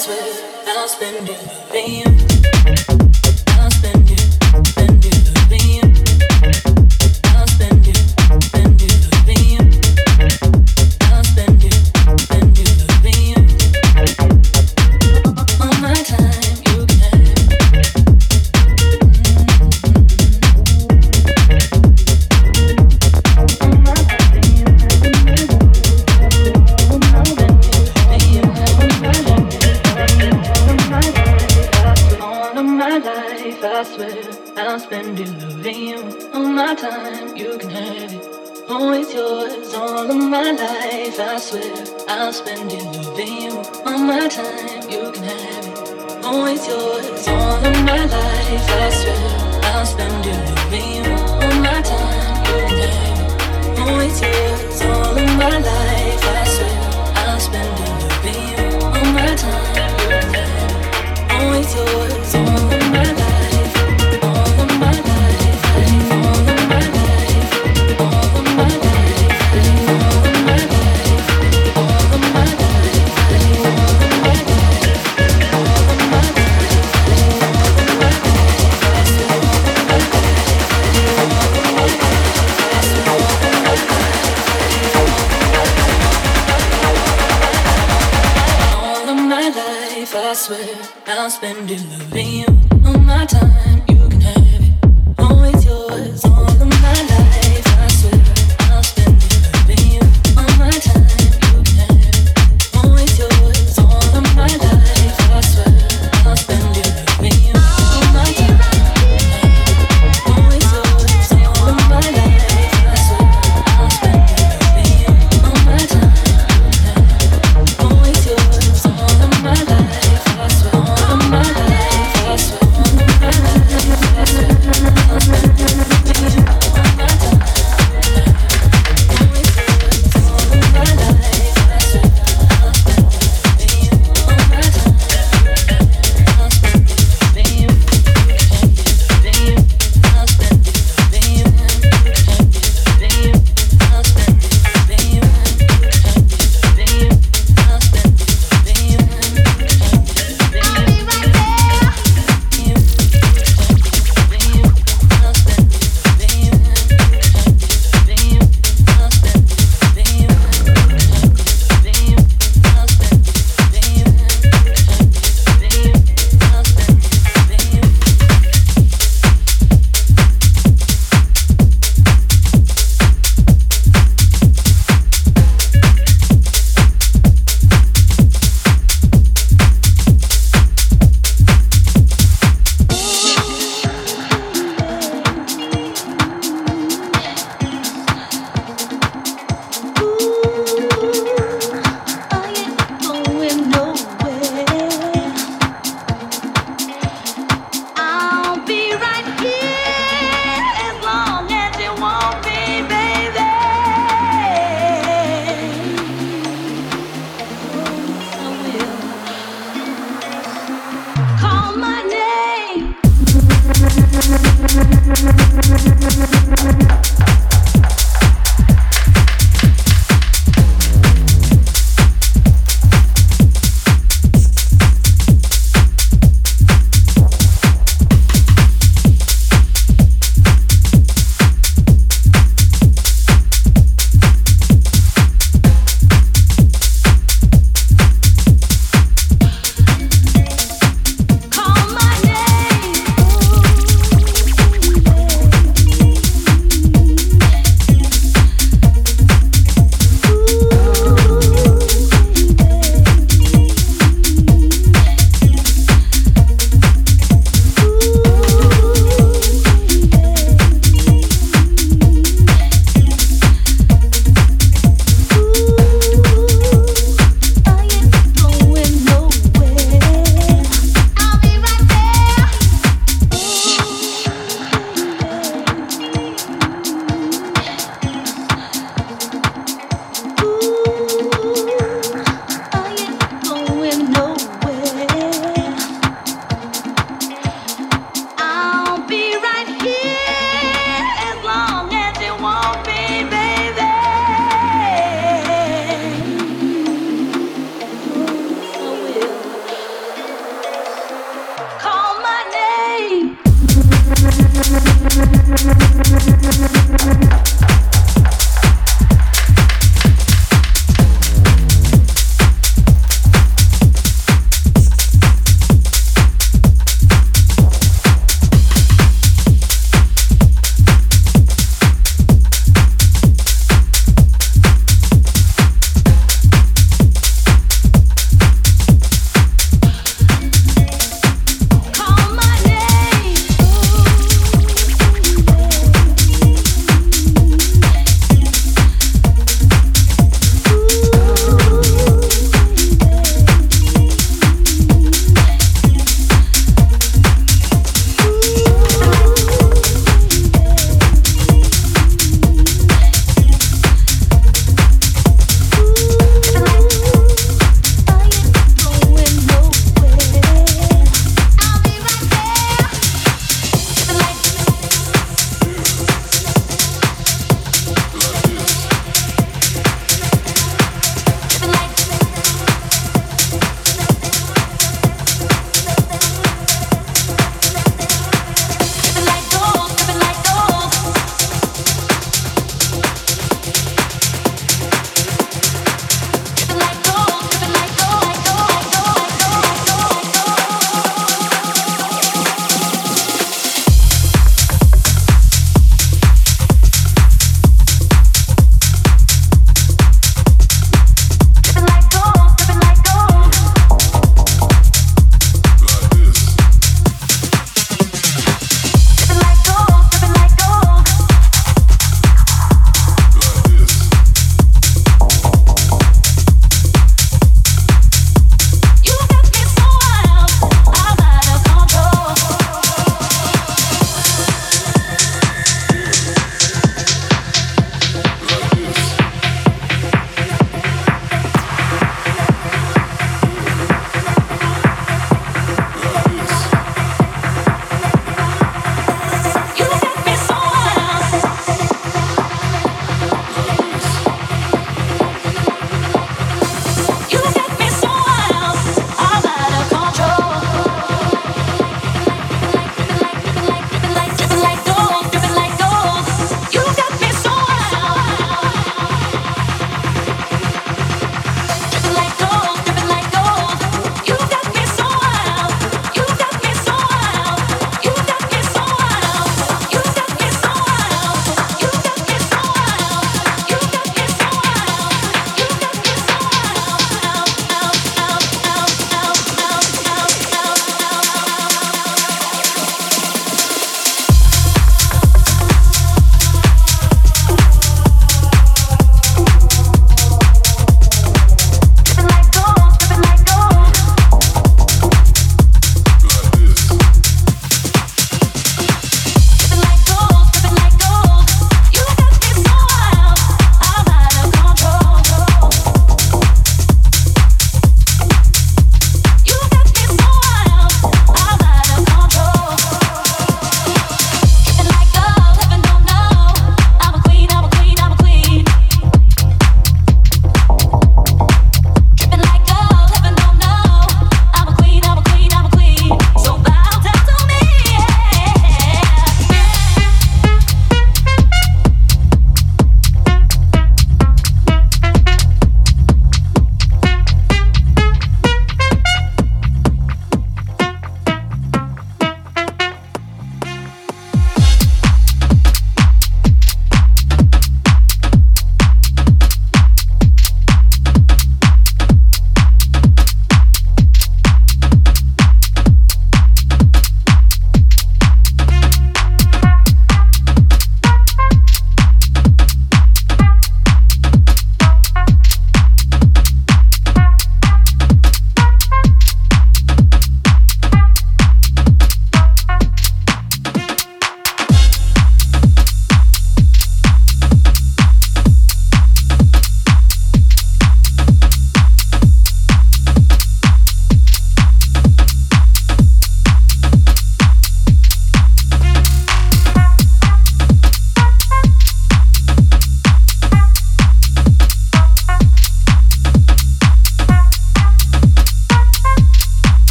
swear I'll spend you. Damn.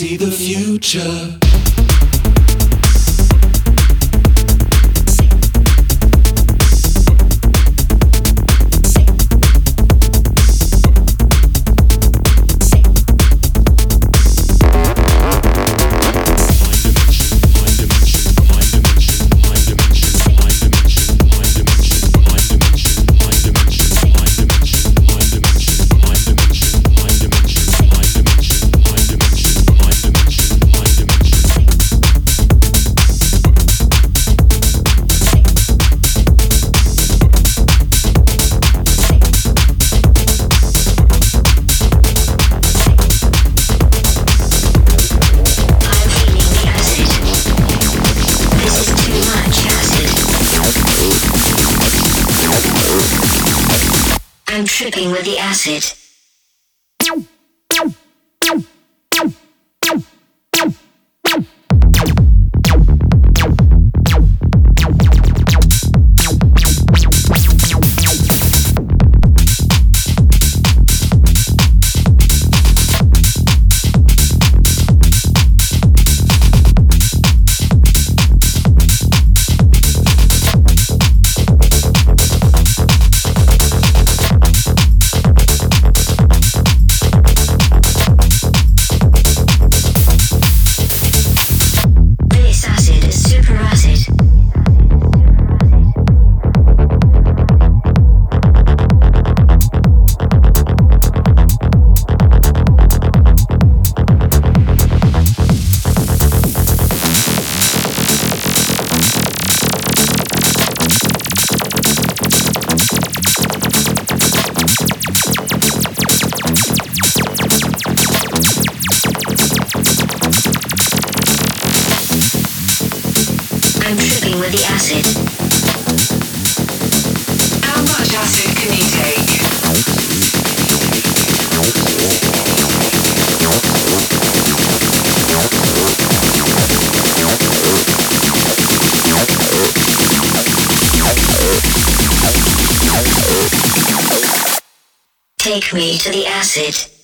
see the future. Take me to the acid.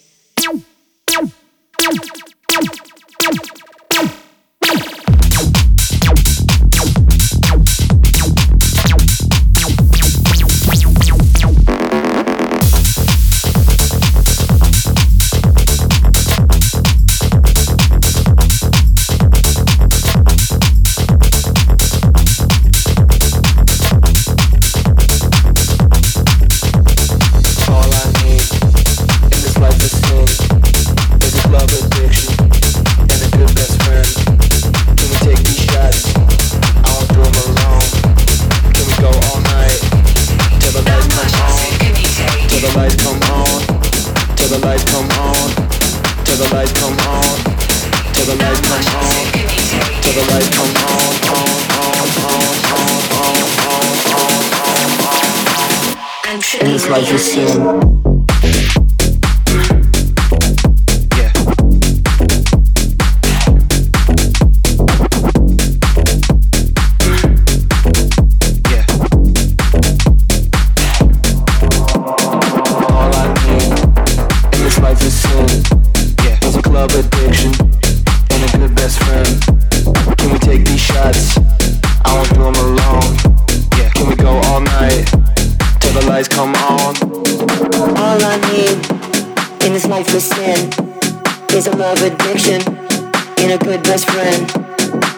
in a good best friend.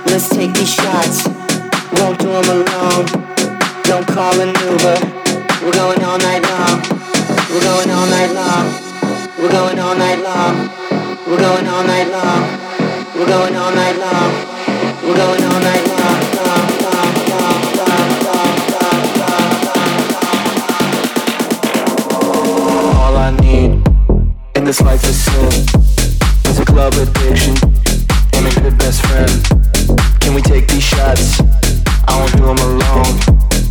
Let's take these shots, won't do them alone. Don't call an Uber, we're going all night long. We're going all night long. We're going all night long. We're going all night long. We're going all night long. We're going all night long. long. I need in this life is sin is a club addiction the best friend. Can we take these shots? I won't do them alone.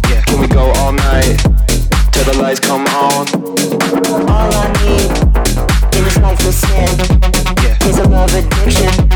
Yeah. Can we go all night till the lights come on? All I need in this life of sin. Yeah. Is a love addiction.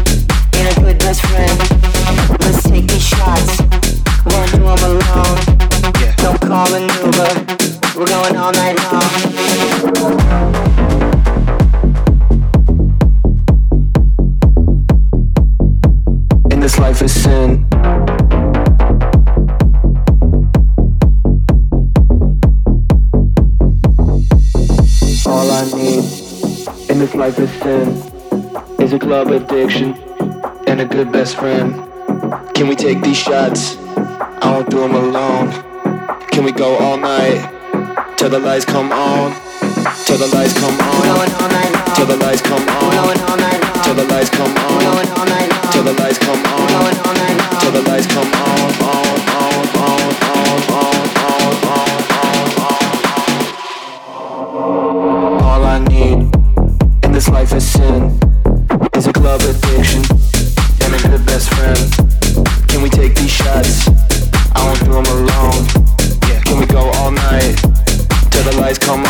come come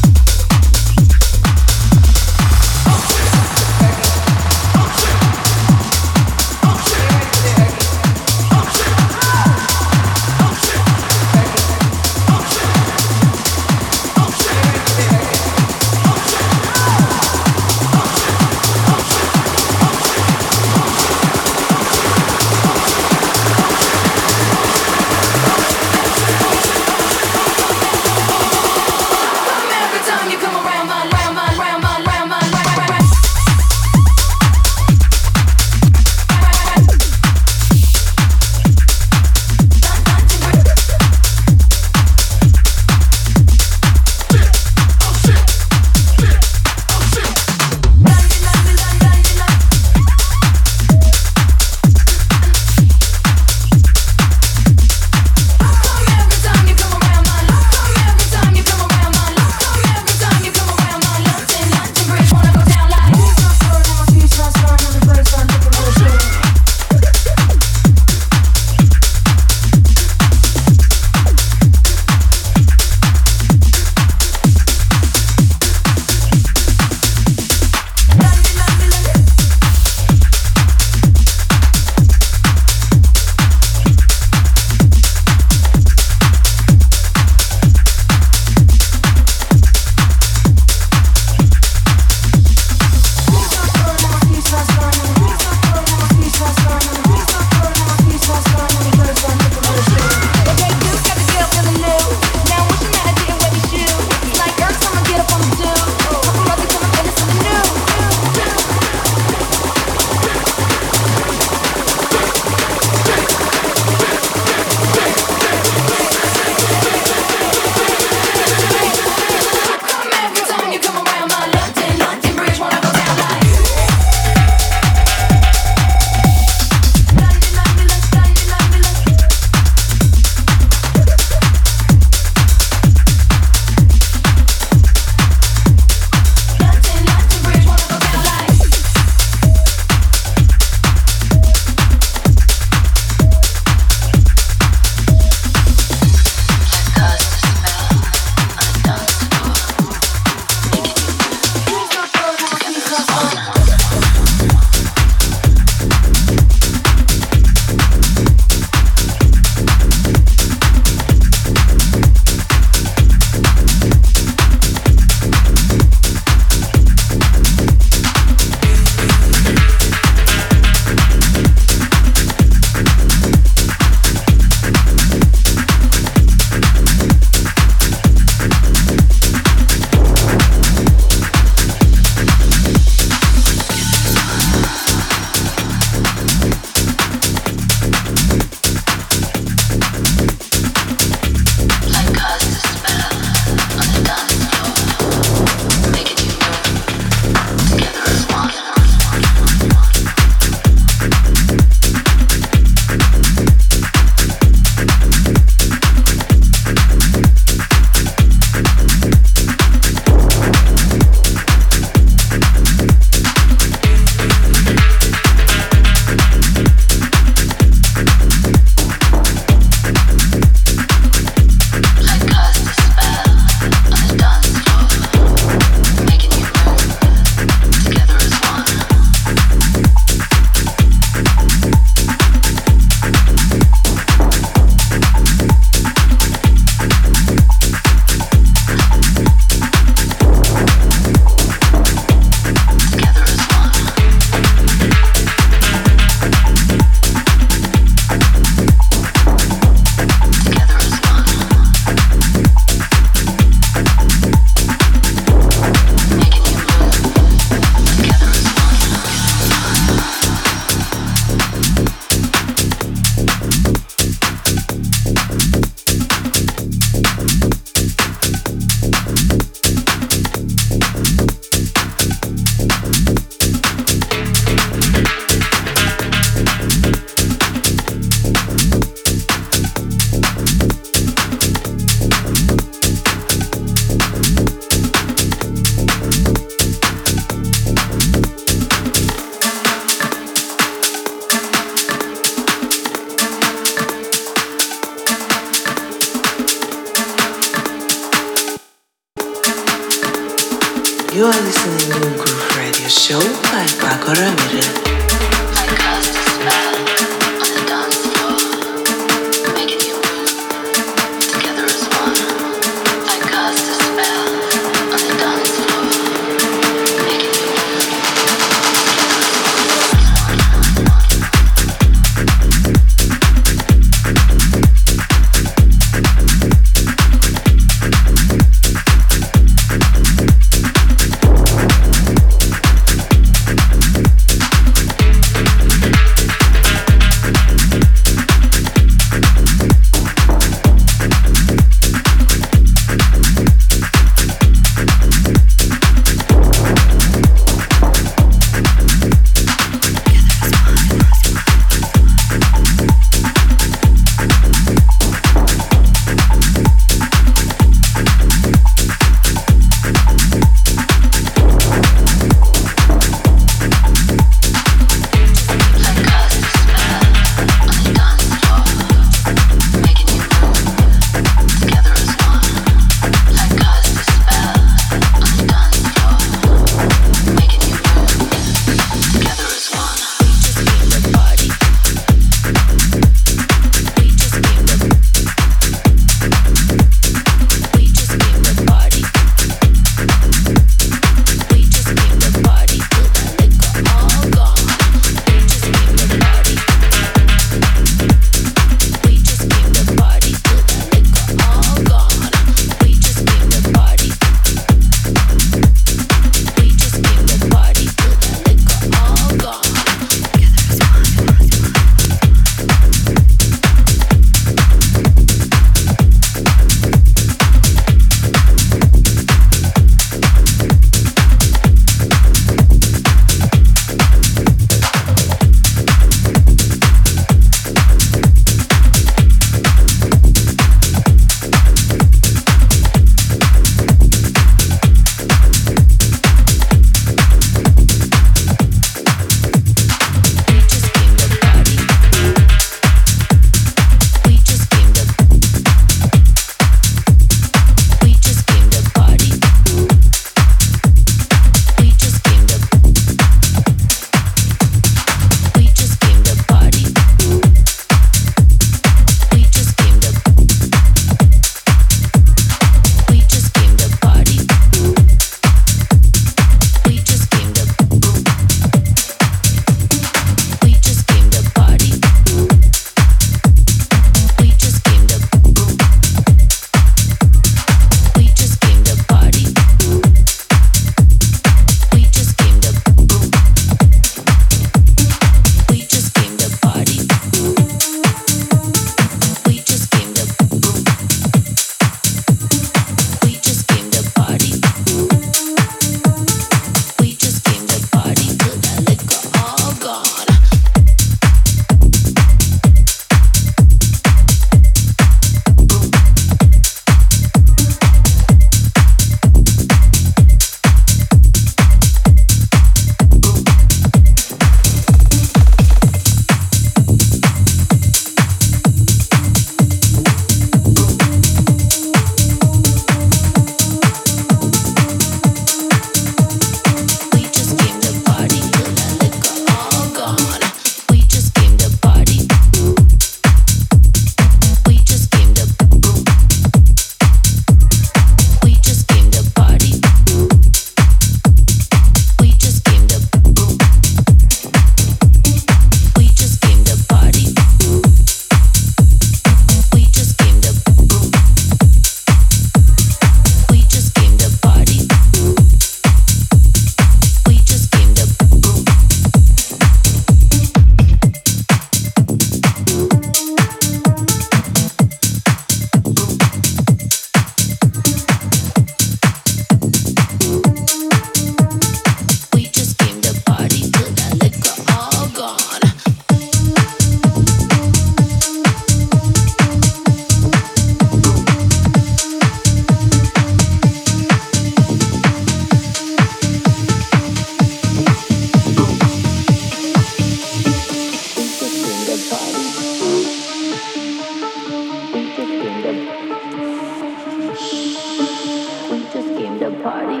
party.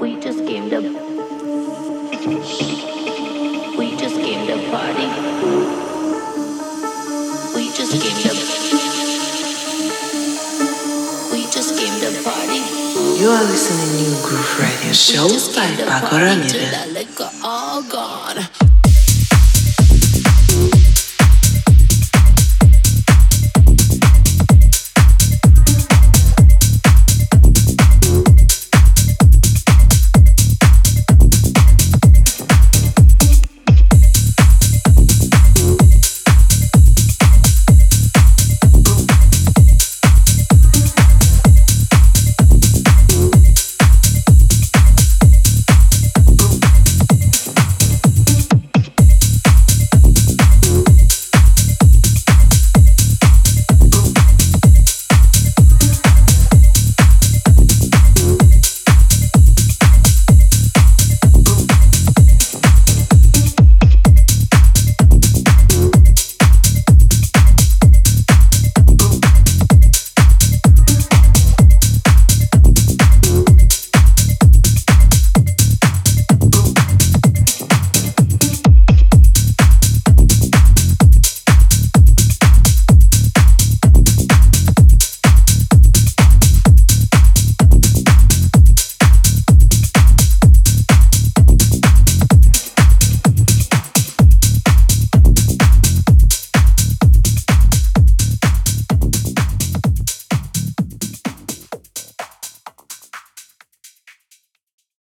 We just came to. We just came to party. We just came to. We just came to party. You are listening to Groove Radio Show by Pako Ramirez. Liquor all gone.